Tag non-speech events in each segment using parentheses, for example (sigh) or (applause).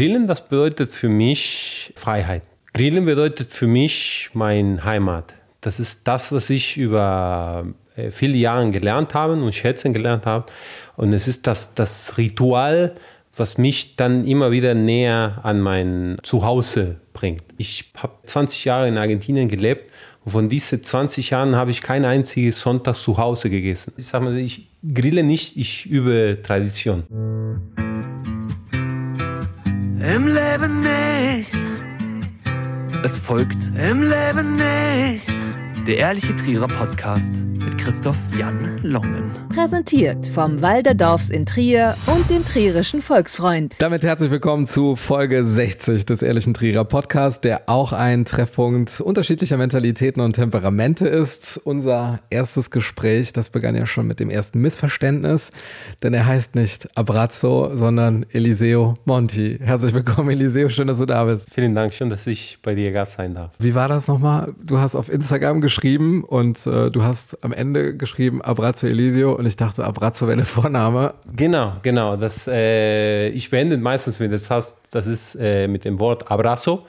Grillen, das bedeutet für mich Freiheit. Grillen bedeutet für mich mein Heimat. Das ist das, was ich über äh, viele Jahre gelernt habe und schätzen gelernt habe. Und es ist das, das Ritual, was mich dann immer wieder näher an mein Zuhause bringt. Ich habe 20 Jahre in Argentinien gelebt und von diesen 20 Jahren habe ich kein einziges Sonntag zu Hause gegessen. Ich sage mal, ich grille nicht, ich übe Tradition. Im Leben nicht. Es folgt Im Leben nicht. Der ehrliche Trierer Podcast mit Christoph Jan Longen. Präsentiert vom Walderdorfs in Trier und dem Trierischen Volksfreund. Damit herzlich willkommen zu Folge 60 des Ehrlichen Trierer Podcasts, der auch ein Treffpunkt unterschiedlicher Mentalitäten und Temperamente ist. Unser erstes Gespräch, das begann ja schon mit dem ersten Missverständnis, denn er heißt nicht Abrazzo, sondern Eliseo Monti. Herzlich willkommen, Eliseo, schön, dass du da bist. Vielen Dank, schön, dass ich bei dir Gast sein darf. Wie war das nochmal? Du hast auf Instagram geschrieben und äh, du hast am Ende geschrieben Abrazzo Eliseo und ich dachte, Abrazzo wäre der Vorname. Genau, genau. Das, äh, ich beende meistens mit, das heißt, das ist äh, mit dem Wort Abrazo.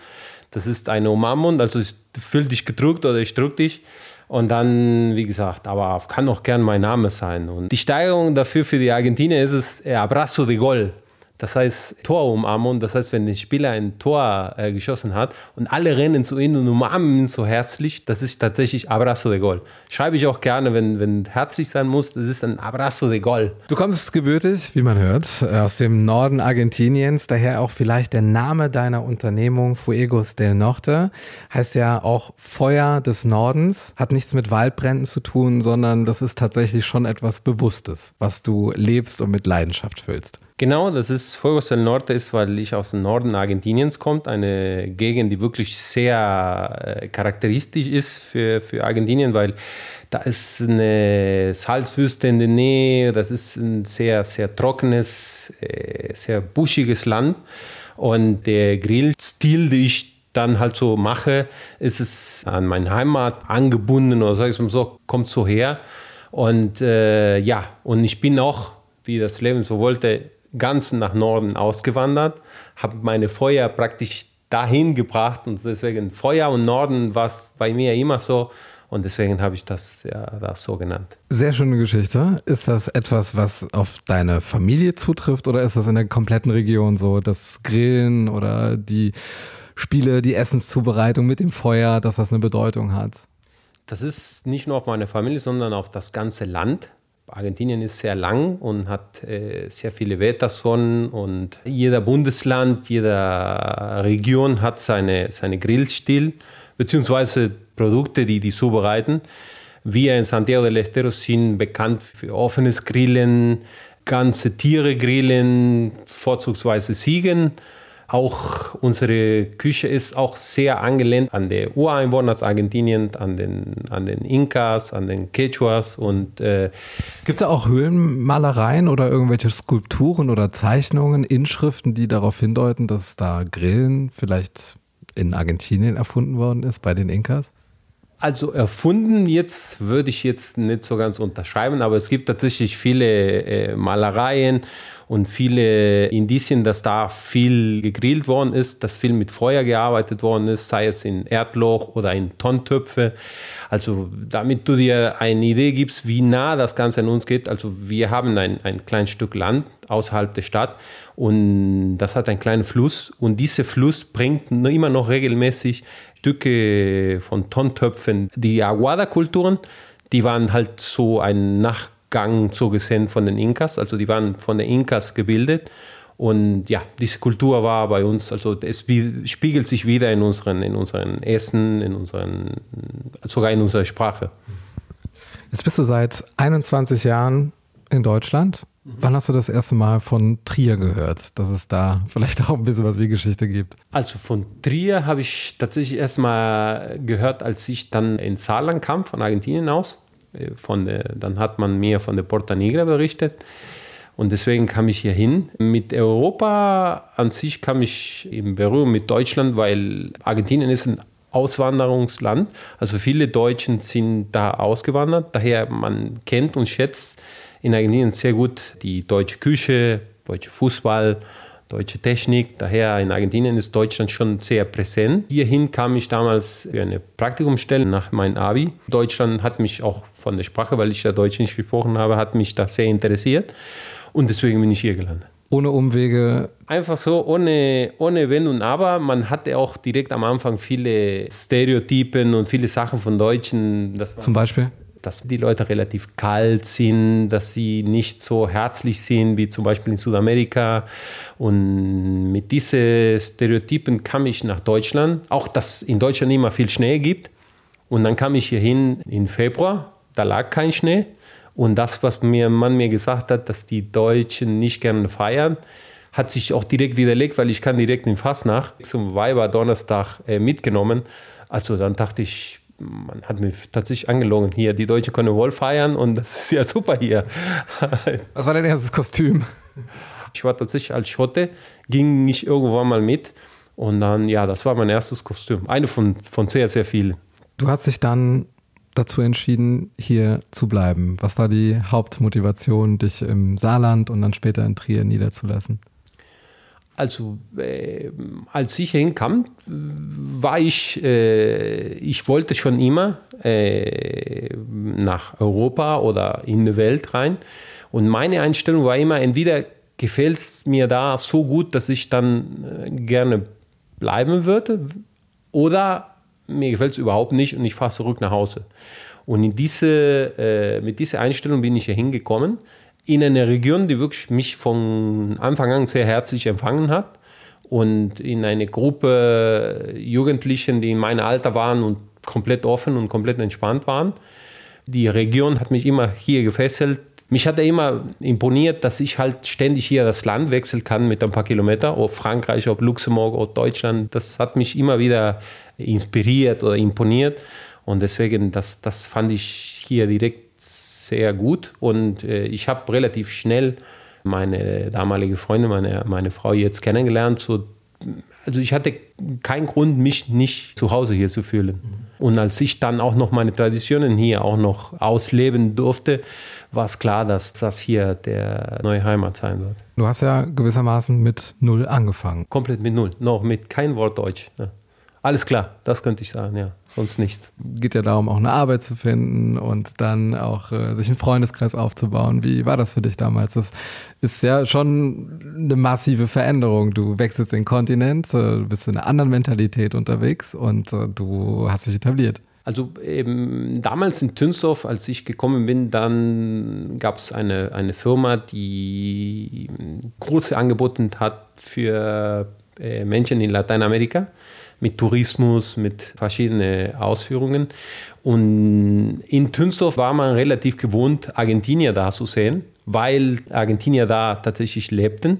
Das ist eine Umarmung, also ich fühl dich gedrückt oder ich drück dich. Und dann, wie gesagt, aber kann auch gern mein Name sein. Und die Steigerung dafür für die Argentinier ist es äh, Abrazo de Gol. Das heißt Torumarmung, das heißt, wenn der Spieler ein Tor äh, geschossen hat und alle rennen zu ihm und umarmen ihn so herzlich, das ist tatsächlich Abrazo de Gol. Schreibe ich auch gerne, wenn, wenn herzlich sein muss, das ist ein Abrazo de Gol. Du kommst gebürtig, wie man hört, aus dem Norden Argentiniens, daher auch vielleicht der Name deiner Unternehmung Fuegos del Norte, heißt ja auch Feuer des Nordens, hat nichts mit Waldbränden zu tun, sondern das ist tatsächlich schon etwas Bewusstes, was du lebst und mit Leidenschaft füllst. Genau, das ist Fuegos del Norte, ist, weil ich aus dem Norden Argentiniens komme, eine Gegend, die wirklich sehr äh, charakteristisch ist für, für Argentinien, weil da ist eine Salzwüste in der Nähe, das ist ein sehr, sehr trockenes, äh, sehr buschiges Land. Und der Grillstil, den ich dann halt so mache, ist es an meine Heimat angebunden oder sag ich mal so, kommt so her. Und äh, ja, und ich bin auch, wie das Leben so wollte, ganz nach Norden ausgewandert, habe meine Feuer praktisch dahin gebracht und deswegen Feuer und Norden war es bei mir immer so. Und deswegen habe ich das ja das so genannt. Sehr schöne Geschichte. Ist das etwas, was auf deine Familie zutrifft oder ist das in der kompletten Region so, das Grillen oder die Spiele, die Essenszubereitung mit dem Feuer, dass das eine Bedeutung hat? Das ist nicht nur auf meine Familie, sondern auf das ganze Land. Argentinien ist sehr lang und hat äh, sehr viele Wetterzonen und jeder Bundesland, jede Region hat seine, seine Grillstil beziehungsweise Produkte, die die zubereiten. Wir in Santiago del Estero sind bekannt für offenes Grillen, ganze Tiere grillen, vorzugsweise Ziegen auch unsere Küche ist auch sehr angelehnt an die Ureinwohner aus Argentinien, an den, an den Inkas, an den Quechuas äh, Gibt es da auch Höhlenmalereien oder irgendwelche Skulpturen oder Zeichnungen, Inschriften, die darauf hindeuten, dass da Grillen vielleicht in Argentinien erfunden worden ist bei den Inkas? Also erfunden jetzt würde ich jetzt nicht so ganz unterschreiben, aber es gibt tatsächlich viele äh, Malereien und viele Indizien, dass da viel gegrillt worden ist, dass viel mit Feuer gearbeitet worden ist, sei es in Erdloch oder in Tontöpfe. Also damit du dir eine Idee gibst, wie nah das Ganze an uns geht. Also wir haben ein, ein kleines Stück Land außerhalb der Stadt und das hat einen kleinen Fluss und dieser Fluss bringt immer noch regelmäßig Stücke von Tontöpfen. Die Aguada-Kulturen, die waren halt so ein Nach Gang so gesehen von den Inkas. Also die waren von den Inkas gebildet. Und ja, diese Kultur war bei uns, also es spiegelt sich wieder in unseren, in unseren Essen, in unseren, sogar in unserer Sprache. Jetzt bist du seit 21 Jahren in Deutschland. Wann hast du das erste Mal von Trier gehört, dass es da vielleicht auch ein bisschen was wie Geschichte gibt? Also von Trier habe ich tatsächlich erst mal gehört, als ich dann in Saarland kam, von Argentinien aus. Äh, von der, dann hat man mir von der Porta Negra berichtet. Und deswegen kam ich hier hin. Mit Europa an sich kam ich in Berührung mit Deutschland, weil Argentinien ist ein Auswanderungsland. Also viele Deutschen sind da ausgewandert. Daher man kennt und schätzt in Argentinien sehr gut die deutsche Küche, deutsche Fußball, deutsche Technik. Daher in Argentinien ist Deutschland schon sehr präsent. Hierhin kam ich damals für eine Praktikumsstelle nach meinem Abi. Deutschland hat mich auch von der Sprache, weil ich ja Deutsch nicht gesprochen habe, hat mich da sehr interessiert. Und deswegen bin ich hier gelandet. Ohne Umwege. Einfach so, ohne, ohne Wenn und Aber. Man hatte auch direkt am Anfang viele Stereotypen und viele Sachen von Deutschen. Zum Beispiel? Dass die Leute relativ kalt sind, dass sie nicht so herzlich sind wie zum Beispiel in Südamerika. Und mit diesen Stereotypen kam ich nach Deutschland. Auch, dass in Deutschland immer viel Schnee gibt. Und dann kam ich hierhin im Februar, da lag kein Schnee. Und das, was mir, man mir gesagt hat, dass die Deutschen nicht gerne feiern, hat sich auch direkt widerlegt, weil ich kann direkt in Fastnacht zum Weiber Donnerstag äh, mitgenommen. Also dann dachte ich, man hat mir tatsächlich angelogen hier, die Deutschen können wohl feiern und das ist ja super hier. (laughs) Was war dein erstes Kostüm? Ich war tatsächlich als Schotte, ging ich irgendwann mal mit und dann, ja, das war mein erstes Kostüm. Eine von, von sehr, sehr vielen. Du hast dich dann dazu entschieden, hier zu bleiben. Was war die Hauptmotivation, dich im Saarland und dann später in Trier niederzulassen? Also äh, als ich hinkam, war ich, äh, ich wollte schon immer äh, nach Europa oder in die Welt rein. Und meine Einstellung war immer, entweder gefällt es mir da so gut, dass ich dann äh, gerne bleiben würde, oder mir gefällt es überhaupt nicht und ich fahre zurück nach Hause. Und in diese, äh, mit dieser Einstellung bin ich hier hingekommen in einer Region, die wirklich mich von Anfang an sehr herzlich empfangen hat und in eine Gruppe Jugendlichen, die in meinem Alter waren und komplett offen und komplett entspannt waren. Die Region hat mich immer hier gefesselt. Mich hat immer imponiert, dass ich halt ständig hier das Land wechseln kann mit ein paar Kilometern, ob Frankreich, ob Luxemburg, ob Deutschland. Das hat mich immer wieder inspiriert oder imponiert. Und deswegen, das, das fand ich hier direkt sehr gut und äh, ich habe relativ schnell meine damalige Freundin, meine, meine Frau jetzt kennengelernt. So, also ich hatte keinen Grund, mich nicht zu Hause hier zu fühlen. Und als ich dann auch noch meine Traditionen hier auch noch ausleben durfte, war es klar, dass das hier der neue Heimat sein wird. Du hast ja gewissermaßen mit Null angefangen. Komplett mit Null, noch mit kein Wort Deutsch. Ja. Alles klar, das könnte ich sagen, ja. Sonst nichts. Geht ja darum, auch eine Arbeit zu finden und dann auch äh, sich einen Freundeskreis aufzubauen. Wie war das für dich damals? Das ist ja schon eine massive Veränderung. Du wechselst den Kontinent, äh, bist in einer anderen Mentalität unterwegs und äh, du hast dich etabliert. Also eben damals in Tünsdorf, als ich gekommen bin, dann gab es eine, eine Firma, die große Angebote hat für äh, Menschen in Lateinamerika mit Tourismus, mit verschiedenen Ausführungen. Und in Tünsdorf war man relativ gewohnt, Argentinier da zu sehen, weil Argentinier da tatsächlich lebten.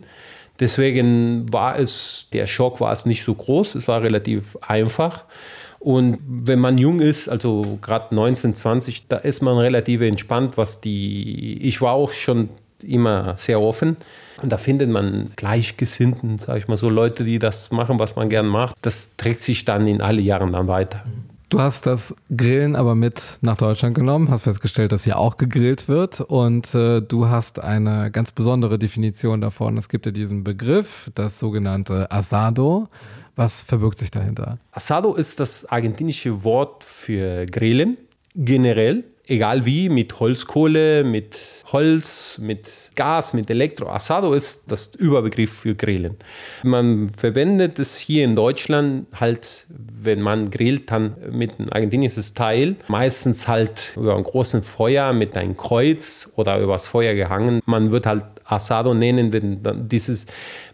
Deswegen war es, der Schock war es nicht so groß, es war relativ einfach. Und wenn man jung ist, also gerade 19, 20, da ist man relativ entspannt, was die, ich war auch schon immer sehr offen. Und da findet man Gleichgesinnten, sage ich mal so, Leute, die das machen, was man gern macht. Das trägt sich dann in alle Jahren dann weiter. Du hast das Grillen aber mit nach Deutschland genommen, hast festgestellt, dass hier auch gegrillt wird und äh, du hast eine ganz besondere Definition davon. Es gibt ja diesen Begriff, das sogenannte Asado. Was verbirgt sich dahinter? Asado ist das argentinische Wort für Grillen generell egal wie, mit Holzkohle, mit Holz, mit Gas, mit Elektro. Asado ist das Überbegriff für Grillen. Man verwendet es hier in Deutschland halt, wenn man grillt, dann mit einem argentinischen Style. Meistens halt über einem großen Feuer mit einem Kreuz oder übers Feuer gehangen. Man wird halt Asado nennen, wenn dieses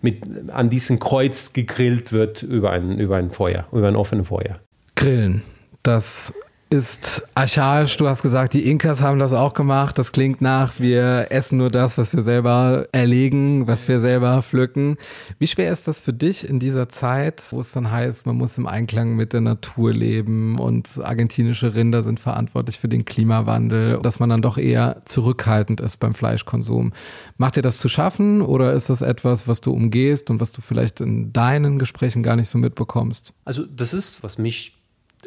mit, an diesem Kreuz gegrillt wird über ein, über ein Feuer, über ein offenes Feuer. Grillen. Das ist archaisch. Du hast gesagt, die Inkas haben das auch gemacht. Das klingt nach, wir essen nur das, was wir selber erlegen, was wir selber pflücken. Wie schwer ist das für dich in dieser Zeit, wo es dann heißt, man muss im Einklang mit der Natur leben und argentinische Rinder sind verantwortlich für den Klimawandel, dass man dann doch eher zurückhaltend ist beim Fleischkonsum. Macht dir das zu schaffen oder ist das etwas, was du umgehst und was du vielleicht in deinen Gesprächen gar nicht so mitbekommst? Also das ist, was mich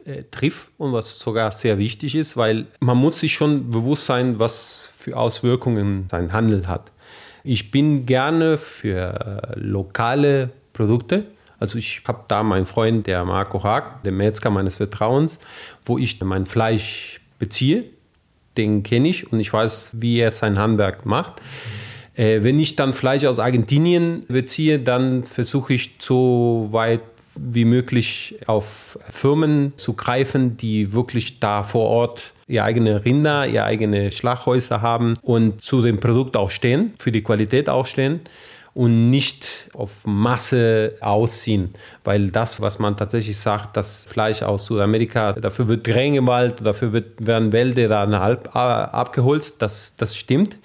äh, trifft und was sogar sehr wichtig ist, weil man muss sich schon bewusst sein, was für Auswirkungen sein Handel hat. Ich bin gerne für lokale Produkte. Also ich habe da meinen Freund, der Marco Haag, der Metzger meines Vertrauens, wo ich mein Fleisch beziehe. Den kenne ich und ich weiß, wie er sein Handwerk macht. Äh, wenn ich dann Fleisch aus Argentinien beziehe, dann versuche ich so weit wie möglich auf Firmen zu greifen, die wirklich da vor Ort ihr eigene Rinder, ihr eigene Schlaghäuser haben und zu dem Produkt auch stehen, für die Qualität auch stehen und nicht auf Masse ausziehen, weil das, was man tatsächlich sagt, das Fleisch aus Südamerika, dafür wird Regenwald, dafür wird, werden Wälder dann halb äh, abgeholzt, das, das stimmt.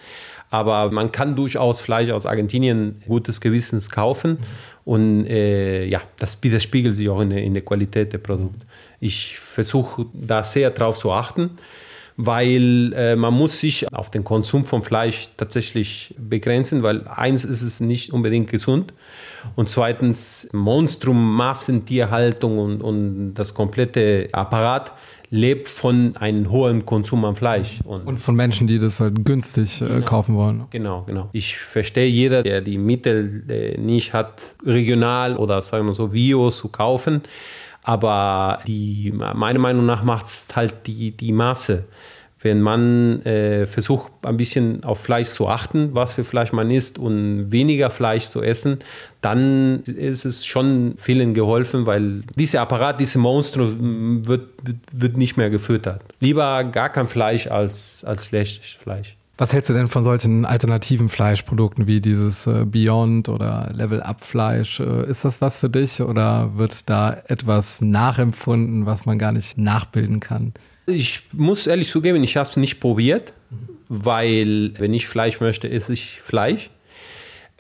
Aber man kann durchaus Fleisch aus Argentinien gutes Gewissens kaufen. Und äh, ja, das widerspiegelt sich auch in der, in der Qualität der Produkte. Ich versuche da sehr drauf zu achten, weil äh, man muss sich auf den Konsum von Fleisch tatsächlich begrenzen, weil eins ist es nicht unbedingt gesund und zweitens Monstrum, Massentierhaltung und, und das komplette Apparat lebt von einem hohen Konsum an Fleisch. Und, und von Menschen, die das halt günstig äh, genau, kaufen wollen. Genau, genau. Ich verstehe jeder, der die Mittel äh, nicht hat, regional oder sagen wir so Bio zu kaufen. Aber die, meiner Meinung nach macht es halt die, die Maße wenn man äh, versucht, ein bisschen auf Fleisch zu achten, was für Fleisch man isst und weniger Fleisch zu essen, dann ist es schon vielen geholfen, weil dieser Apparat, diese Monstrum wird, wird, nicht mehr gefüttert. Lieber gar kein Fleisch als, als schlechtes Fleisch. Was hältst du denn von solchen alternativen Fleischprodukten wie dieses äh, Beyond oder Level Up Fleisch? Äh, ist das was für dich oder wird da etwas nachempfunden, was man gar nicht nachbilden kann? Ich muss ehrlich zugeben, ich habe es nicht probiert, weil wenn ich Fleisch möchte, esse ich Fleisch.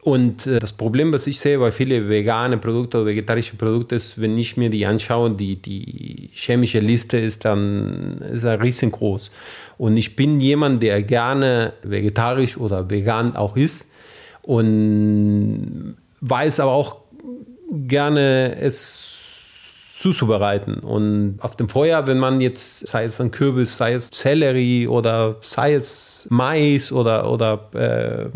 Und äh, das Problem, was ich sehe bei vielen veganen Produkten oder vegetarischen Produkten, ist, wenn ich mir die anschaue, die, die chemische Liste ist dann ist er riesengroß. Und ich bin jemand, der gerne vegetarisch oder vegan auch isst und weiß aber auch gerne es zuzubereiten. Und auf dem Feuer, wenn man jetzt, sei es ein Kürbis, sei es Sellerie oder sei es Mais oder, oder äh,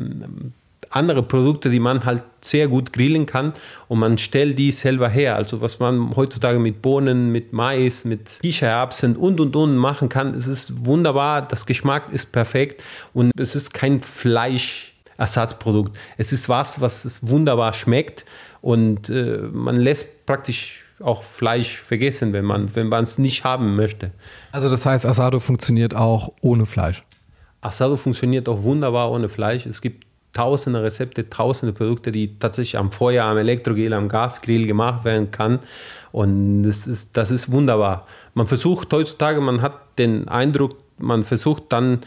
andere Produkte, die man halt sehr gut grillen kann und man stellt die selber her. Also was man heutzutage mit Bohnen, mit Mais, mit Kichererbsen und und und machen kann, es ist wunderbar, das Geschmack ist perfekt und es ist kein Fleischersatzprodukt. Es ist was, was es wunderbar schmeckt und äh, man lässt praktisch auch Fleisch vergessen, wenn man wenn es nicht haben möchte. Also das heißt, Asado funktioniert auch ohne Fleisch. Asado funktioniert auch wunderbar ohne Fleisch. Es gibt tausende Rezepte, tausende Produkte, die tatsächlich am Feuer, am Elektrogrill, am Gasgrill gemacht werden kann. Und das ist, das ist wunderbar. Man versucht heutzutage, man hat den Eindruck, man versucht dann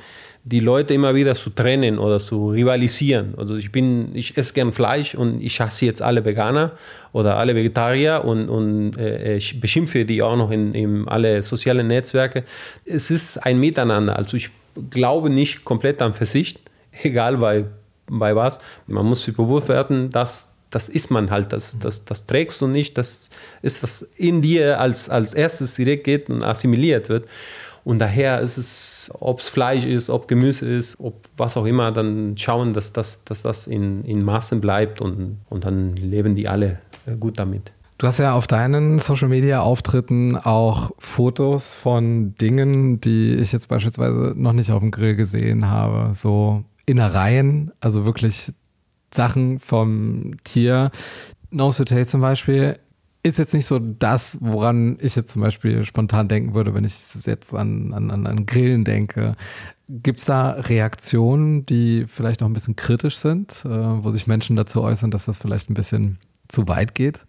die Leute immer wieder zu trennen oder zu rivalisieren. Also ich bin, ich esse gern Fleisch und ich hasse jetzt alle Veganer oder alle Vegetarier und, und äh, ich beschimpfe die auch noch in, in alle sozialen Netzwerke. Es ist ein Miteinander. Also ich glaube nicht komplett an Versicht, (laughs) egal bei, bei was. Man muss sich bewusst werden, dass das ist man halt, das, das, das trägst du nicht, das ist, was in dir als, als erstes direkt geht und assimiliert wird. Und daher ist es, ob es Fleisch ist, ob Gemüse ist, ob was auch immer, dann schauen, dass das, dass das in, in Maßen bleibt und, und dann leben die alle äh, gut damit. Du hast ja auf deinen Social Media Auftritten auch Fotos von Dingen, die ich jetzt beispielsweise noch nicht auf dem Grill gesehen habe. So Innereien, also wirklich Sachen vom Tier. Nose to zum Beispiel ist jetzt nicht so das, woran ich jetzt zum Beispiel spontan denken würde, wenn ich jetzt an, an, an Grillen denke. Gibt es da Reaktionen, die vielleicht auch ein bisschen kritisch sind, äh, wo sich Menschen dazu äußern, dass das vielleicht ein bisschen zu weit geht?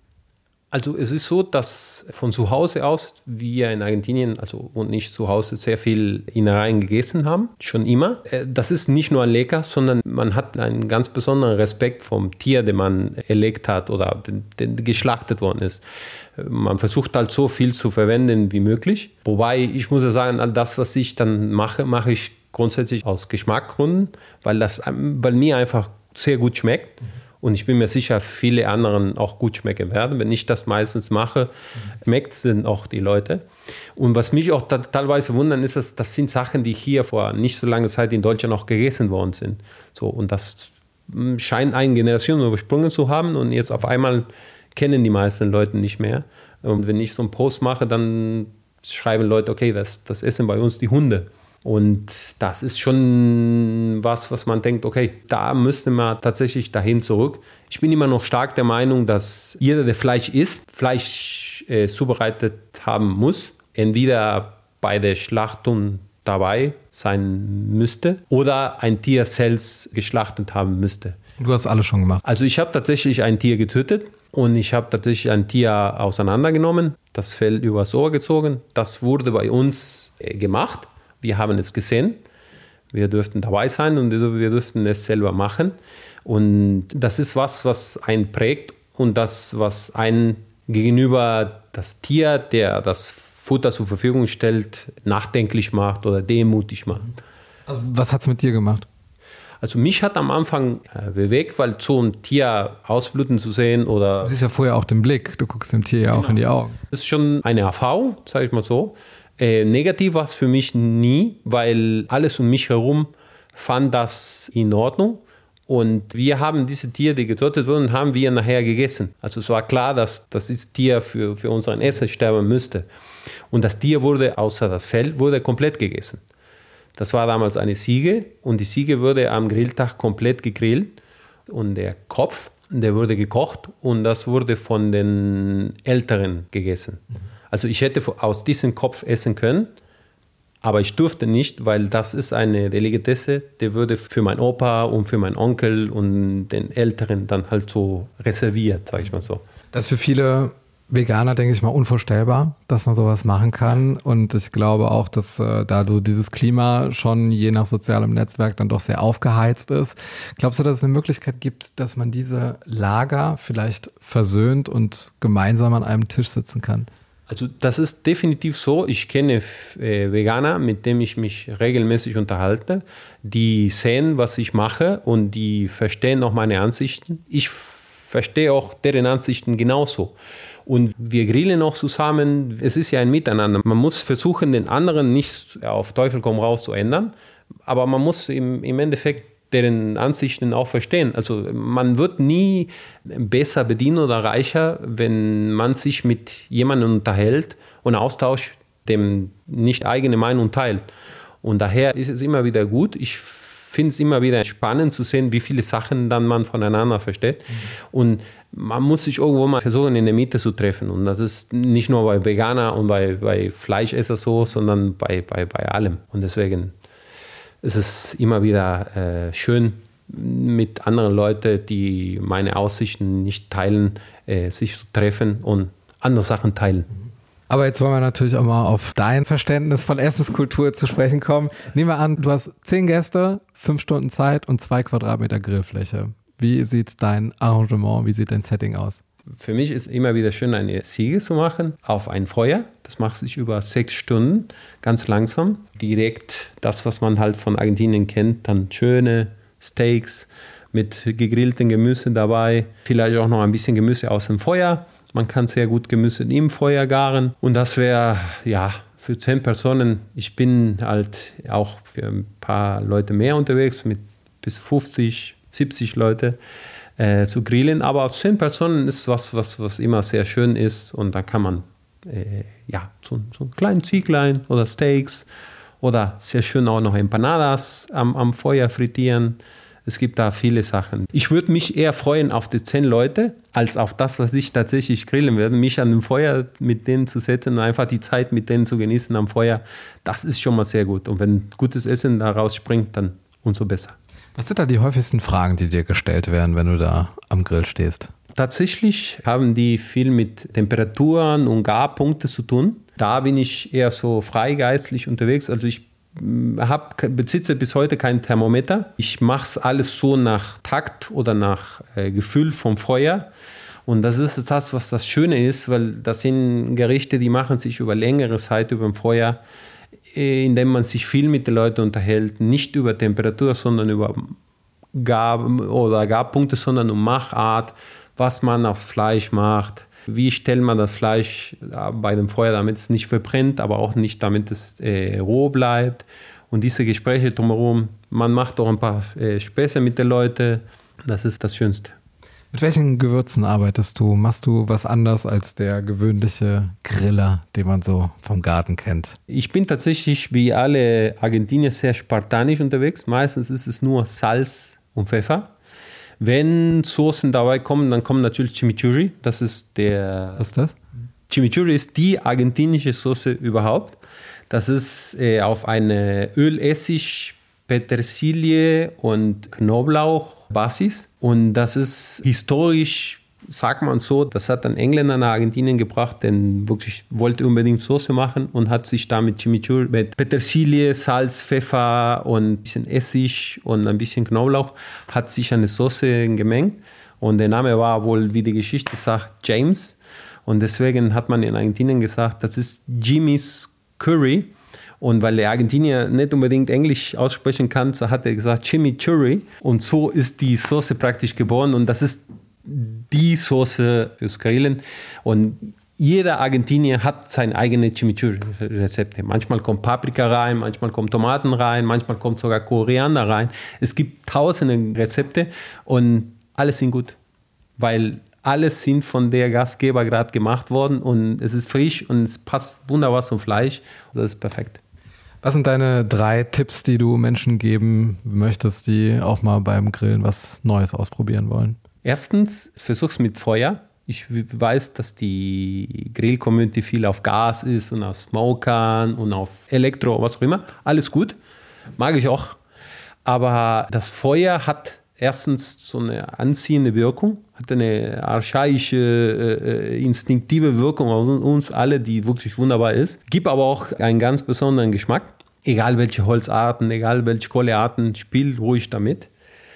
Also es ist so, dass von zu Hause aus wir in Argentinien, also und nicht zu Hause, sehr viel Innereien gegessen haben, schon immer. Äh, das ist nicht nur lecker, sondern man hat einen ganz besonderen Respekt vom Tier, den man erlegt hat oder den, den geschlachtet worden ist. Man versucht halt so viel zu verwenden wie möglich. Wobei ich muss ja sagen, all das, was ich dann mache, mache ich grundsätzlich aus Geschmackgründen, weil das weil mir einfach sehr gut schmeckt. Mhm und ich bin mir sicher, viele anderen auch gut schmecken werden. Wenn ich das meistens mache, schmeckt es auch die Leute. Und was mich auch teilweise wundern, ist, dass das sind Sachen, die hier vor nicht so langer Zeit in Deutschland auch gegessen worden sind. So, und das scheint eine Generation übersprungen zu haben und jetzt auf einmal kennen die meisten Leute nicht mehr. Und wenn ich so einen Post mache, dann schreiben Leute, okay, das, das essen bei uns die Hunde. Und das ist schon was, was man denkt, okay, da müsste man tatsächlich dahin zurück. Ich bin immer noch stark der Meinung, dass jeder, der Fleisch isst, Fleisch äh, zubereitet haben muss. Entweder bei der Schlachtung dabei sein müsste oder ein Tier selbst geschlachtet haben müsste. Du hast alles schon gemacht. Also ich habe tatsächlich ein Tier getötet und ich habe tatsächlich ein Tier auseinandergenommen, das Fell übers Ohr gezogen. Das wurde bei uns äh, gemacht. Wir haben es gesehen. Wir dürften dabei sein und wir dürften es selber machen. Und das ist was, was einen prägt und das, was einen gegenüber das Tier, der das Futter zur Verfügung stellt, nachdenklich macht oder demutig macht. Also was hat es mit dir gemacht? Also mich hat am Anfang äh, bewegt, weil so ein Tier ausbluten zu sehen oder... Du siehst ja vorher auch den Blick, du guckst dem Tier ja genau. auch in die Augen. Das ist schon eine Erfahrung, sage ich mal so. Äh, negativ war es für mich nie, weil alles um mich herum fand das in Ordnung. Und wir haben diese Tiere, die getötet wurden, haben wir nachher gegessen. Also es war klar, dass, dass dieses Tier für, für unseren Essen sterben müsste. Und das Tier wurde, außer das Fell, wurde komplett gegessen. Das war damals eine Siege und die Siege wurde am Grilltag komplett gegrillt und der Kopf, der wurde gekocht und das wurde von den Älteren gegessen. Also ich hätte aus diesem Kopf essen können, aber ich durfte nicht, weil das ist eine Delikatesse, die würde für meinen Opa und für meinen Onkel und den Älteren dann halt so reserviert, sage ich mal so. Das ist für viele Veganer, denke ich mal, unvorstellbar, dass man sowas machen kann. Und ich glaube auch, dass äh, da so dieses Klima schon je nach sozialem Netzwerk dann doch sehr aufgeheizt ist. Glaubst du, dass es eine Möglichkeit gibt, dass man diese Lager vielleicht versöhnt und gemeinsam an einem Tisch sitzen kann? Also das ist definitiv so. Ich kenne äh, Veganer, mit denen ich mich regelmäßig unterhalte, die sehen, was ich mache und die verstehen auch meine Ansichten. Ich verstehe auch deren Ansichten genauso. Und wir grillen auch zusammen. Es ist ja ein Miteinander. Man muss versuchen, den anderen nicht auf Teufel komm raus zu ändern. Aber man muss im, im Endeffekt deren Ansichten auch verstehen. Also man wird nie besser bedienen oder reicher, wenn man sich mit jemandem unterhält und austauscht, dem nicht eigene Meinung teilt. Und daher ist es immer wieder gut. Ich finde es immer wieder spannend zu sehen, wie viele Sachen dann man voneinander versteht. Mhm. Und man muss sich irgendwo mal versuchen, in der Mitte zu treffen. Und das ist nicht nur bei Veganer und bei, bei Fleischesser so, sondern bei, bei, bei allem. Und deswegen ist es immer wieder äh, schön, mit anderen Leuten, die meine Aussichten nicht teilen, äh, sich zu treffen und andere Sachen teilen. Aber jetzt wollen wir natürlich auch mal auf dein Verständnis von Essenskultur zu sprechen kommen. Nehmen wir an, du hast zehn Gäste, fünf Stunden Zeit und zwei Quadratmeter Grillfläche. Wie sieht dein Arrangement, wie sieht dein Setting aus? Für mich ist immer wieder schön, eine Siege zu machen auf ein Feuer. Das macht sich über sechs Stunden, ganz langsam. Direkt das, was man halt von Argentinien kennt, dann schöne Steaks mit gegrillten Gemüse dabei. Vielleicht auch noch ein bisschen Gemüse aus dem Feuer. Man kann sehr gut Gemüse im Feuer garen. Und das wäre, ja, für zehn Personen. Ich bin halt auch für ein paar Leute mehr unterwegs, mit bis 50, 70 Leute äh, zu grillen. Aber auf 10 Personen ist was, was, was immer sehr schön ist. Und da kann man äh, ja, so, so einen kleinen Zieglein oder Steaks oder sehr schön auch noch Empanadas am, am Feuer frittieren. Es gibt da viele Sachen. Ich würde mich eher freuen auf die zehn Leute, als auf das, was ich tatsächlich grillen werde. Mich an dem Feuer mit denen zu setzen und einfach die Zeit mit denen zu genießen am Feuer, das ist schon mal sehr gut. Und wenn gutes Essen daraus springt, dann umso besser. Was sind da die häufigsten Fragen, die dir gestellt werden, wenn du da am Grill stehst? Tatsächlich haben die viel mit Temperaturen und Garpunkten zu tun. Da bin ich eher so freigeistlich unterwegs. Also ich mm, hab, besitze bis heute kein Thermometer. Ich mache es alles so nach Takt oder nach äh, Gefühl vom Feuer. Und das ist das, was das Schöne ist, weil das sind Gerichte, die machen sich über längere Zeit über dem Feuer äh, indem man sich viel mit den Leuten unterhält, nicht über Temperatur, sondern über Gar oder Garpunkte, sondern um Machart, was man aufs Fleisch macht, wie stellt man das Fleisch äh, bei dem Feuer, damit es nicht verbrennt, aber auch nicht, damit es äh, roh bleibt. Und diese Gespräche drumherum, man macht auch ein paar äh, Späße mit den Leuten. Das ist das Schönste. Mit welchen Gewürzen arbeitest du? Machst du was anders als der gewöhnliche Griller, den man so vom Garten kennt? Ich bin tatsächlich wie alle Argentinier sehr spartanisch unterwegs. Meistens ist es nur Salz und Pfeffer. Wenn Soßen dabei kommen, dann kommt natürlich Chimichurri. Das ist der. Was ist das? Chimichurri ist die argentinische Soße überhaupt. Das ist äh, auf eine Ölessig, Petersilie und Knoblauch Basis. Und das ist historisch sagt man so, das hat ein Engländer nach Argentinien gebracht, der wirklich wollte unbedingt Soße machen und hat sich da mit Chimichurri, mit Petersilie, Salz, Pfeffer und ein bisschen Essig und ein bisschen Knoblauch, hat sich eine Soße gemengt. Und der Name war wohl, wie die Geschichte sagt, James. Und deswegen hat man in Argentinien gesagt, das ist Jimmy's Curry. Und weil der Argentinier nicht unbedingt Englisch aussprechen kann, hat er gesagt Chimichurri. Und so ist die Soße praktisch geboren. Und das ist die Soße fürs Grillen. Und jeder Argentinier hat seine eigene Chimichurri-Rezepte. Manchmal kommt Paprika rein, manchmal kommt Tomaten rein, manchmal kommt sogar Koriander rein. Es gibt tausende Rezepte und alles sind gut, weil alles sind von der Gastgeber gerade gemacht worden und es ist frisch und es passt wunderbar zum Fleisch. Das ist perfekt. Was sind deine drei Tipps, die du Menschen geben möchtest, die auch mal beim Grillen was Neues ausprobieren wollen? Erstens, versuch's mit Feuer. Ich weiß, dass die Grill-Community viel auf Gas ist und auf Smokern und auf Elektro, was auch immer. Alles gut, mag ich auch. Aber das Feuer hat erstens so eine anziehende Wirkung, hat eine archaische, äh, äh instinktive Wirkung auf uns alle, die wirklich wunderbar ist. Gibt aber auch einen ganz besonderen Geschmack. Egal welche Holzarten, egal welche Kohlearten, spielt ruhig damit.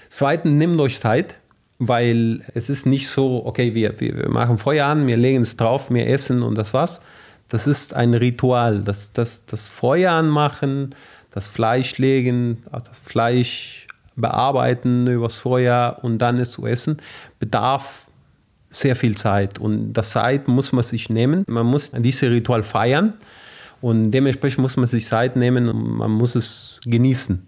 Zweitens, nehmt euch Zeit weil es ist nicht so, okay, wir, wir machen Feuer an, wir legen es drauf, wir essen und das war's. Das ist ein Ritual. Das, das, das Feuer anmachen, das Fleisch legen, das Fleisch bearbeiten übers Feuer und dann es zu essen, bedarf sehr viel Zeit. Und das Zeit muss man sich nehmen. Man muss dieses Ritual feiern und dementsprechend muss man sich Zeit nehmen und man muss es genießen.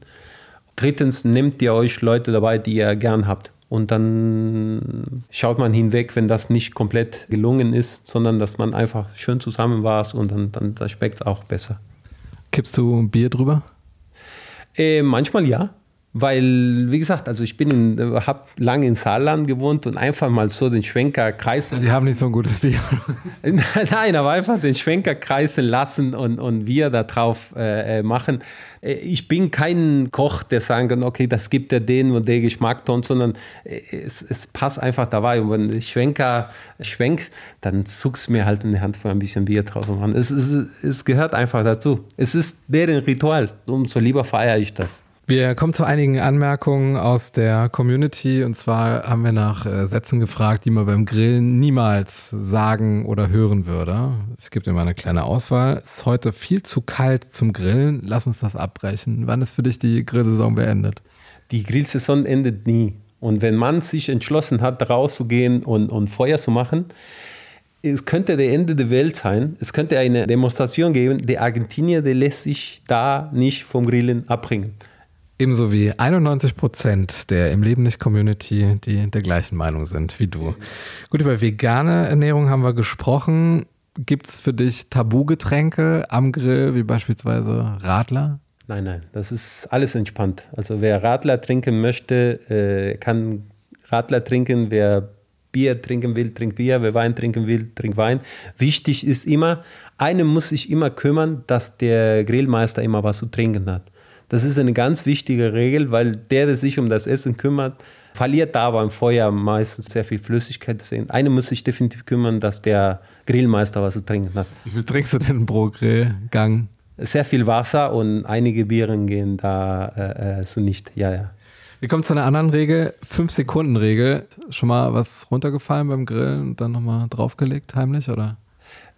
Drittens, nehmt ihr euch Leute dabei, die ihr gern habt. Und dann schaut man hinweg, wenn das nicht komplett gelungen ist, sondern dass man einfach schön zusammen war und dann, dann, dann schmeckt es auch besser. Kippst du Bier drüber? Äh, manchmal ja. Weil, wie gesagt, also ich bin habe lange in Saarland gewohnt und einfach mal so den Schwenker kreisen. Die haben nicht so ein gutes Bier. (laughs) Nein, aber einfach den Schwenker kreisen lassen und, und wir da drauf äh, äh, machen. Äh, ich bin kein Koch, der sagen kann, okay, das gibt er den und der Geschmackton, sondern äh, es, es passt einfach dabei. Und wenn ich Schwenker schwenk, dann zuckst mir halt in die Hand für ein bisschen Bier draus und es, es, es gehört einfach dazu. Es ist deren Ritual. Umso lieber feiere ich das. Wir kommen zu einigen Anmerkungen aus der Community. Und zwar haben wir nach äh, Sätzen gefragt, die man beim Grillen niemals sagen oder hören würde. Es gibt immer eine kleine Auswahl. Es ist heute viel zu kalt zum Grillen. Lass uns das abbrechen. Wann ist für dich die Grillsaison beendet? Die Grillsaison endet nie. Und wenn man sich entschlossen hat, rauszugehen und, und Feuer zu machen, es könnte der Ende der Welt sein. Es könnte eine Demonstration geben. Der Argentinier, der lässt sich da nicht vom Grillen abbringen. Ebenso wie 91 Prozent der im Leben nicht Community, die der gleichen Meinung sind wie du. Gut, über vegane Ernährung haben wir gesprochen. Gibt es für dich Tabugetränke am Grill, wie beispielsweise Radler? Nein, nein, das ist alles entspannt. Also wer Radler trinken möchte, äh, kann Radler trinken. Wer Bier trinken will, trinkt Bier. Wer Wein trinken will, trinkt Wein. Wichtig ist immer, einem muss sich immer kümmern, dass der Grillmeister immer was zu trinken hat. Das ist eine ganz wichtige Regel, weil der, der sich um das Essen kümmert, verliert da beim Feuer meistens sehr viel Flüssigkeit. Deswegen, eine muss sich definitiv kümmern, dass der Grillmeister was zu trinken hat. Wie viel trinkst du denn pro Grillgang? Sehr viel Wasser und einige Bieren gehen da äh, äh so nicht. Ja, ja. Wir kommen zu einer anderen Regel, 5-Sekunden-Regel. Schon mal was runtergefallen beim Grillen und dann nochmal draufgelegt, heimlich, oder?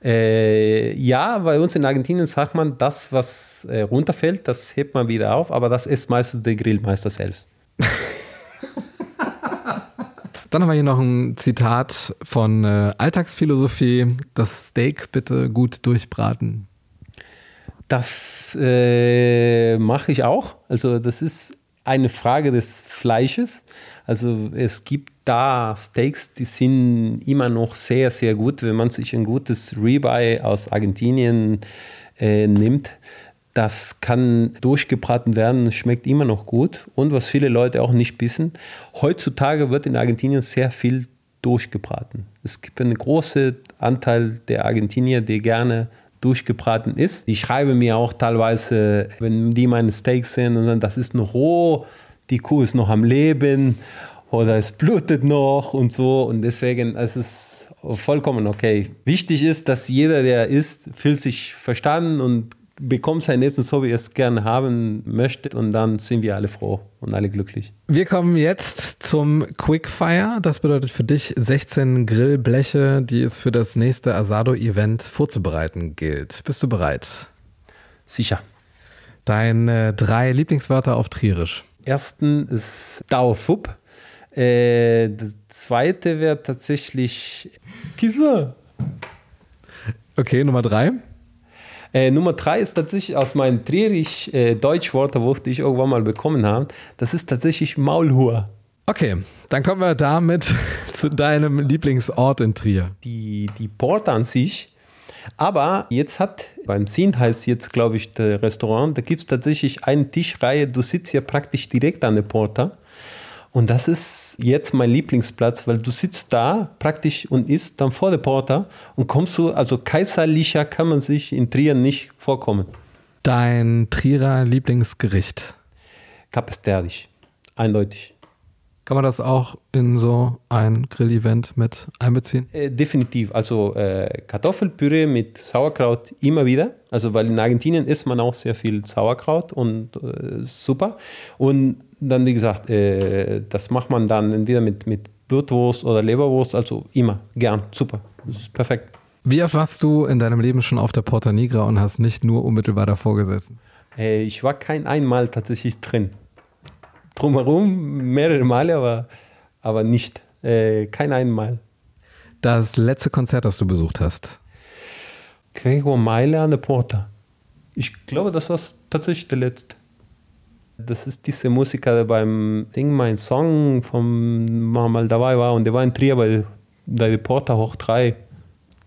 Äh, ja, bei uns in Argentinien sagt man, das, was äh, runterfällt, das hebt man wieder auf, aber das ist meistens der Grillmeister selbst. Dann haben wir hier noch ein Zitat von äh, Alltagsphilosophie. Das Steak bitte gut durchbraten. Das äh, mache ich auch. Also das ist eine Frage des Fleisches. Also es gibt da Steaks, die sind immer noch sehr, sehr gut, wenn man sich ein gutes Ribeye aus Argentinien äh, nimmt. Das kann durchgebraten werden, schmeckt immer noch gut. Und was viele Leute auch nicht wissen, heutzutage wird in Argentinien sehr viel durchgebraten. Es gibt einen großen Anteil der Argentinier, die gerne durchgebraten ist. Ich schreibe mir auch teilweise, wenn die meine Steaks sehen das ist noch roh, die Kuh ist noch am Leben oder es blutet noch und so. Und deswegen es ist es vollkommen okay. Wichtig ist, dass jeder, der isst, fühlt sich verstanden und bekommt sein Essen so, wie er es gerne haben möchte. Und dann sind wir alle froh und alle glücklich. Wir kommen jetzt zum Quickfire. Das bedeutet für dich 16 Grillbleche, die es für das nächste Asado-Event vorzubereiten gilt. Bist du bereit? Sicher. Deine drei Lieblingswörter auf Trierisch. Ersten ist Dauerfupp. Äh, das zweite wäre tatsächlich Kissa. Okay, Nummer drei. Äh, Nummer drei ist tatsächlich aus meinem Trierisch äh, Deutschwörterbuch, die ich irgendwann mal bekommen habe. Das ist tatsächlich Maulhur. Okay, dann kommen wir damit (laughs) zu deinem Lieblingsort in Trier. Die, die Porta an sich. Aber jetzt hat, beim Zin heißt jetzt, glaube ich, der Restaurant, da gibt es tatsächlich eine Tischreihe, du sitzt ja praktisch direkt an der Porta. Und das ist jetzt mein Lieblingsplatz, weil du sitzt da praktisch und isst dann vor der Porta und kommst du, also kaiserlicher kann man sich in Trier nicht vorkommen. Dein Trierer Lieblingsgericht? Kapestärdisch, eindeutig. Kann man das auch in so ein Grillevent mit einbeziehen? Äh, definitiv. Also äh, Kartoffelpüree mit Sauerkraut immer wieder. Also weil in Argentinien isst man auch sehr viel Sauerkraut und äh, super. Und dann, wie gesagt, äh, das macht man dann entweder mit, mit Blutwurst oder Leberwurst. Also immer, gern, super. Das ist perfekt. Wie oft warst du in deinem Leben schon auf der Porta Nigra und hast nicht nur unmittelbar davor gesessen? Äh, ich war kein einmal tatsächlich drin drumherum mehrere Male, aber, aber nicht. Äh, kein einmal. Das letzte Konzert, das du besucht hast? Gregor Meile an der Porta. Ich glaube, das war tatsächlich der letzte. Das ist dieser Musiker, der beim Sing mein Song vom mal dabei war und der war in Trier bei, der Porta hoch 3.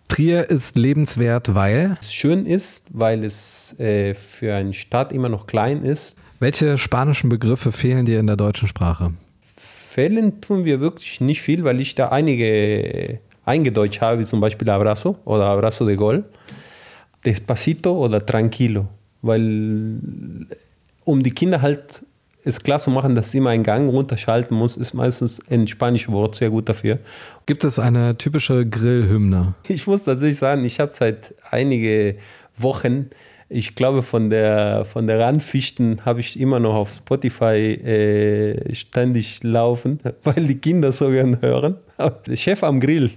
Trier ist lebenswert, weil es schön ist, weil es äh, für eine Stadt immer noch klein ist welche spanischen Begriffe fehlen dir in der deutschen Sprache? Fehlen tun wir wirklich nicht viel, weil ich da einige eingedeutscht habe, wie zum Beispiel Abrazo oder Abrazo de Gol, Despacito oder Tranquilo. Weil um die Kinder halt es klar zu machen, dass sie immer einen Gang runterschalten muss, ist meistens ein spanisches Wort sehr gut dafür. Gibt es eine typische Grillhymne? Ich muss tatsächlich sagen, ich habe seit einige Wochen ich glaube, von der, von der Randfichten habe ich immer noch auf Spotify äh, ständig laufen, (laughs) weil die Kinder so gern hören. Der Chef am Grill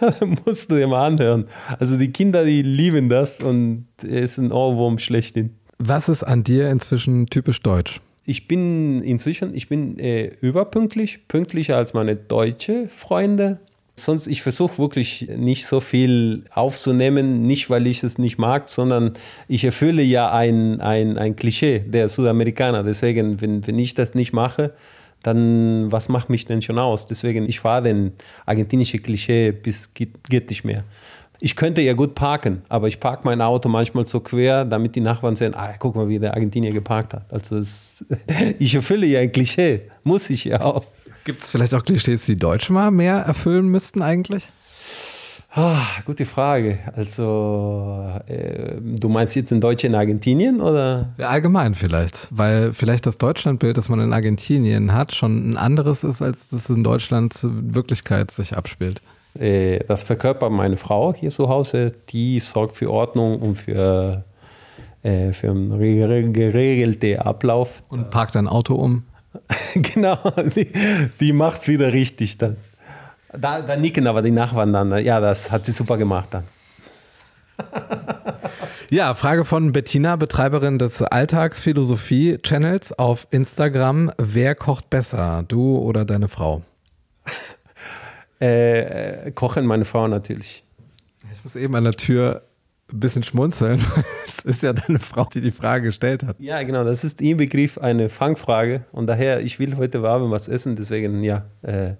(laughs) musst du dir mal anhören. Also die Kinder, die lieben das und es ist ein Ohrwurm schlechthin. Was ist an dir inzwischen typisch deutsch? Ich bin inzwischen, ich bin äh, überpünktlich, pünktlicher als meine deutsche Freunde. Sonst, ich versuche wirklich nicht so viel aufzunehmen, nicht weil ich es nicht mag, sondern ich erfülle ja ein, ein, ein Klischee der Südamerikaner. Deswegen, wenn, wenn ich das nicht mache, dann was macht mich denn schon aus? Deswegen, ich fahre den argentinischen Klischee bis geht, geht nicht mehr. Ich könnte ja gut parken, aber ich parke mein Auto manchmal so quer, damit die Nachbarn sehen, ah, guck mal, wie der Argentinier geparkt hat. Also es, (laughs) ich erfülle ja ein Klischee, muss ich ja auch. Gibt es vielleicht auch Klischees, die Deutsche mal mehr erfüllen müssten eigentlich? Oh, gute Frage. Also, äh, du meinst jetzt in Deutsch in Argentinien oder? Ja, allgemein vielleicht. Weil vielleicht das Deutschlandbild, das man in Argentinien hat, schon ein anderes ist, als das in Deutschland Wirklichkeit sich abspielt. Äh, das verkörpert meine Frau hier zu Hause. Die sorgt für Ordnung und für, äh, für einen geregelten Ablauf. Und parkt dein Auto um? (laughs) genau, die, die macht es wieder richtig dann. Da, da nicken aber die Nachbarn dann. Ja, das hat sie super gemacht dann. (laughs) Ja, Frage von Bettina, Betreiberin des Alltagsphilosophie-Channels auf Instagram. Wer kocht besser, du oder deine Frau? (laughs) Äh, kochen meine Frau natürlich. Ich muss eben an der Tür ein bisschen schmunzeln. (laughs) Es ist ja deine Frau, die die Frage gestellt hat. Ja, genau, das ist im Begriff eine Fangfrage und daher, ich will heute warm was essen, deswegen ja. Äh.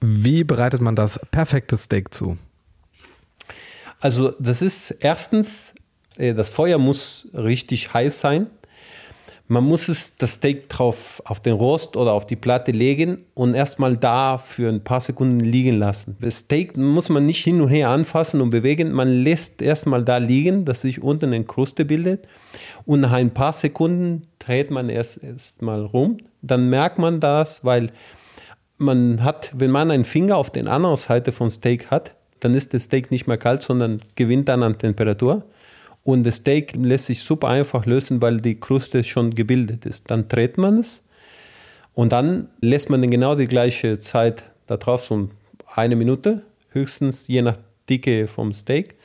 Wie bereitet man das perfekte Steak zu? Also das ist erstens, äh, das Feuer muss richtig heiß sein. Man muss es, das Steak drauf auf den Rost oder auf die Platte legen und erstmal da für ein paar Sekunden liegen lassen. Das Steak muss man nicht hin und her anfassen und bewegen. Man lässt erstmal da liegen, dass sich unten eine Kruste bildet. Und nach ein paar Sekunden dreht man erst, erst mal rum. Dann merkt man das, weil man hat, wenn man einen Finger auf der anderen Seite vom Steak hat, dann ist das Steak nicht mehr kalt, sondern gewinnt dann an Temperatur. Und das Steak lässt sich super einfach lösen, weil die Kruste schon gebildet ist. Dann dreht man es und dann lässt man genau die gleiche Zeit da drauf, so eine Minute höchstens, je nach Dicke vom Steak.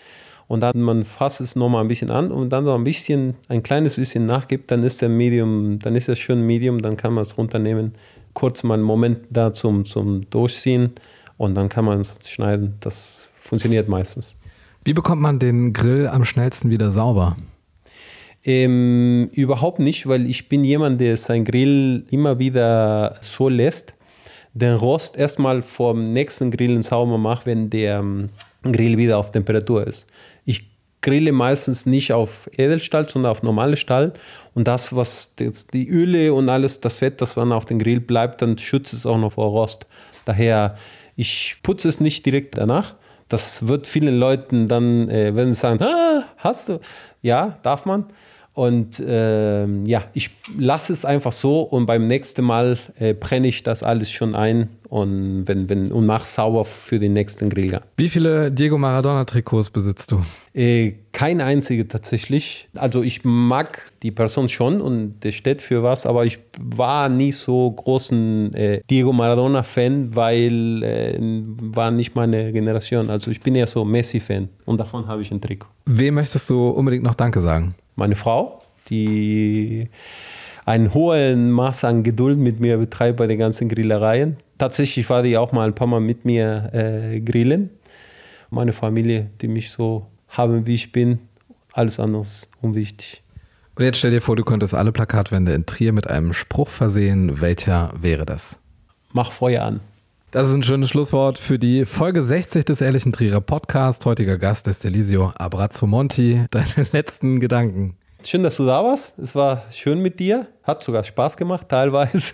Und dann man fasst es nochmal ein bisschen an und dann so ein bisschen, ein kleines bisschen nachgibt, dann ist der Medium, dann ist das schön Medium, dann kann man es runternehmen, kurz mal einen Moment da zum, zum Durchziehen und dann kann man es schneiden. Das funktioniert meistens. Wie bekommt man den Grill am schnellsten wieder sauber? Ähm, überhaupt nicht, weil ich bin jemand, der sein Grill immer wieder so lässt, den Rost erstmal vom nächsten Grillen sauber macht, wenn der ähm, Grill wieder auf Temperatur ist. Ich grille meistens nicht auf Edelstahl, sondern auf normale Stahl. Und das, was die Öle und alles, das Fett, das dann auf dem Grill bleibt, dann schützt es auch noch vor Rost. Daher, ich putze es nicht direkt danach, das wird vielen Leuten dann, äh, wenn sie sagen, ah, hast du? Ja, darf man. Und äh, ja, ich lasse es einfach so und beim nächsten Mal äh, brenne ich das alles schon ein und, wenn, wenn, und mache sauber für den nächsten Grillgang. Wie viele Diego Maradona-Trikots besitzt du? Äh, kein einziger tatsächlich. Also ich mag die Person schon und der steht für was, aber ich war nie so großen äh, Diego Maradona-Fan, weil äh, war nicht meine Generation. Also ich bin eher so Messi-Fan und davon habe ich ein Trikot. Wem möchtest du unbedingt noch Danke sagen? Meine Frau, die ein hohes Maß an Geduld mit mir betreibt bei den ganzen Grillereien. Tatsächlich war die auch mal ein paar Mal mit mir äh, grillen. Meine Familie, die mich so haben, wie ich bin, alles andere ist unwichtig. Und jetzt stell dir vor, du könntest alle Plakatwände in Trier mit einem Spruch versehen. Welcher wäre das? Mach Feuer an. Das ist ein schönes Schlusswort für die Folge 60 des Ehrlichen Trierer Podcast. Heutiger Gast ist Elisio Abrazzomonti. (laughs) Deine letzten Gedanken. Schön, dass du da warst. Es war schön mit dir. Hat sogar Spaß gemacht, teilweise.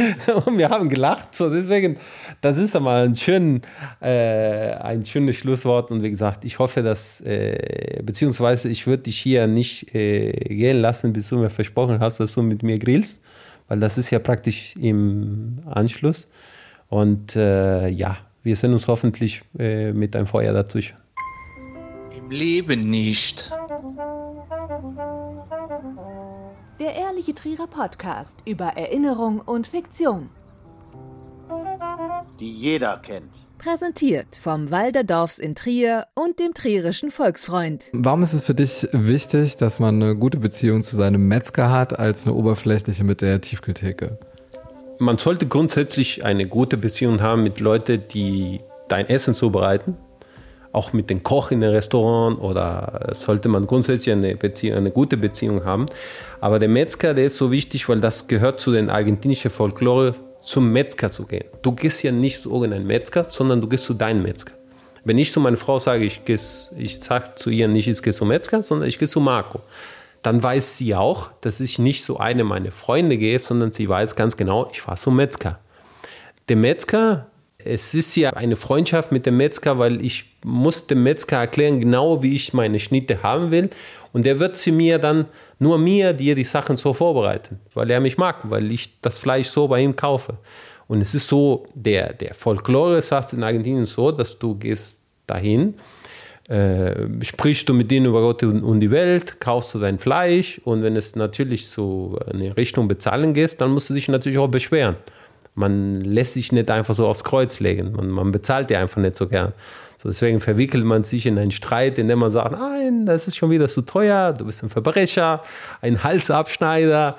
(laughs) und wir haben gelacht. So, deswegen, das ist einmal ein, schön, äh, ein schönes Schlusswort. Und wie gesagt, ich hoffe, dass, äh, beziehungsweise ich würde dich hier nicht äh, gehen lassen, bis du mir versprochen hast, dass du mit mir grillst. Weil das ist ja praktisch im Anschluss. Und äh, ja, wir sehen uns hoffentlich äh, mit einem Feuer dazwischen. Im Leben nicht. Der Ehrliche Trierer Podcast über Erinnerung und Fiktion. Die jeder kennt. Präsentiert vom Walderdorfs in Trier und dem Trierischen Volksfreund. Warum ist es für dich wichtig, dass man eine gute Beziehung zu seinem Metzger hat, als eine oberflächliche mit der Tiefkühltheke? Man sollte grundsätzlich eine gute Beziehung haben mit Leuten, die dein Essen zubereiten. Auch mit dem Koch in einem Restaurant oder sollte man grundsätzlich eine, Beziehung, eine gute Beziehung haben. Aber der Metzger, der ist so wichtig, weil das gehört zu den argentinischen Folklore, zum Metzger zu gehen. Du gehst ja nicht zu irgendeinem Metzger, sondern du gehst zu deinem Metzger. Wenn ich zu meiner Frau sage, ich, ich sage zu ihr nicht, ich gehe zum Metzger, sondern ich gehe zu Marco, dann weiß sie auch, dass ich nicht zu einem meiner Freunde gehe, sondern sie weiß ganz genau, ich fahre zum Metzger. Der Metzger, es ist ja eine Freundschaft mit dem Metzger, weil ich muss dem Metzger erklären, genau wie ich meine Schnitte haben will. Und er wird sie mir dann, nur mir, dir die Sachen so vorbereiten, weil er mich mag, weil ich das Fleisch so bei ihm kaufe. Und es ist so, der, der Folklore sagt in Argentinien so, dass du gehst dahin, äh, sprichst du mit denen über Gott und, die Welt, kaufst du dein Fleisch und wenn es natürlich so in Richtung Bezahlen geht, dann musst du dich natürlich auch beschweren. Man lässt sich nicht einfach so aufs Kreuz legen. Man, man bezahlt ja einfach nicht so gern. So, deswegen verwickelt man sich in einen Streit, in dem man sagt, nein, das ist schon wieder zu teuer, du bist ein Verbrecher, ein Halsabschneider.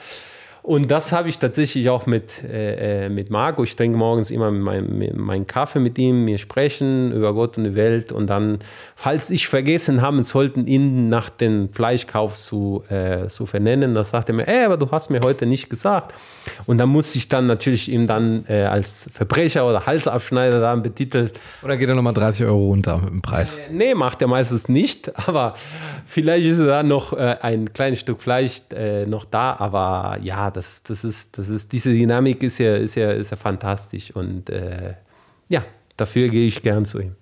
Und das habe ich tatsächlich auch mit, äh, äh, mit Marco. Ich trinke morgens immer meinen mein Kaffee mit ihm, wir sprechen über Gott und die Welt. Und dann, falls ich vergessen haben sollten, ihn nach dem Fleischkauf zu, äh, zu vernennen, dann sagt er mir, ey, aber du hast mir heute nicht gesagt. Und dann muss ich dann natürlich ihm dann äh, als Verbrecher oder Halsabschneider dann betitelt. Oder geht er nochmal 30 Euro runter mit dem Preis? Äh, nee, macht er meistens nicht. (laughs) Aber vielleicht ist da noch äh, ein kleines Stück Fleisch äh, noch da. Aber ja, das, das, ist, das ist, diese Dynamik ist ja, ist ja, ist ja fantastisch und äh, ja, dafür gehe ich gern zu ihm.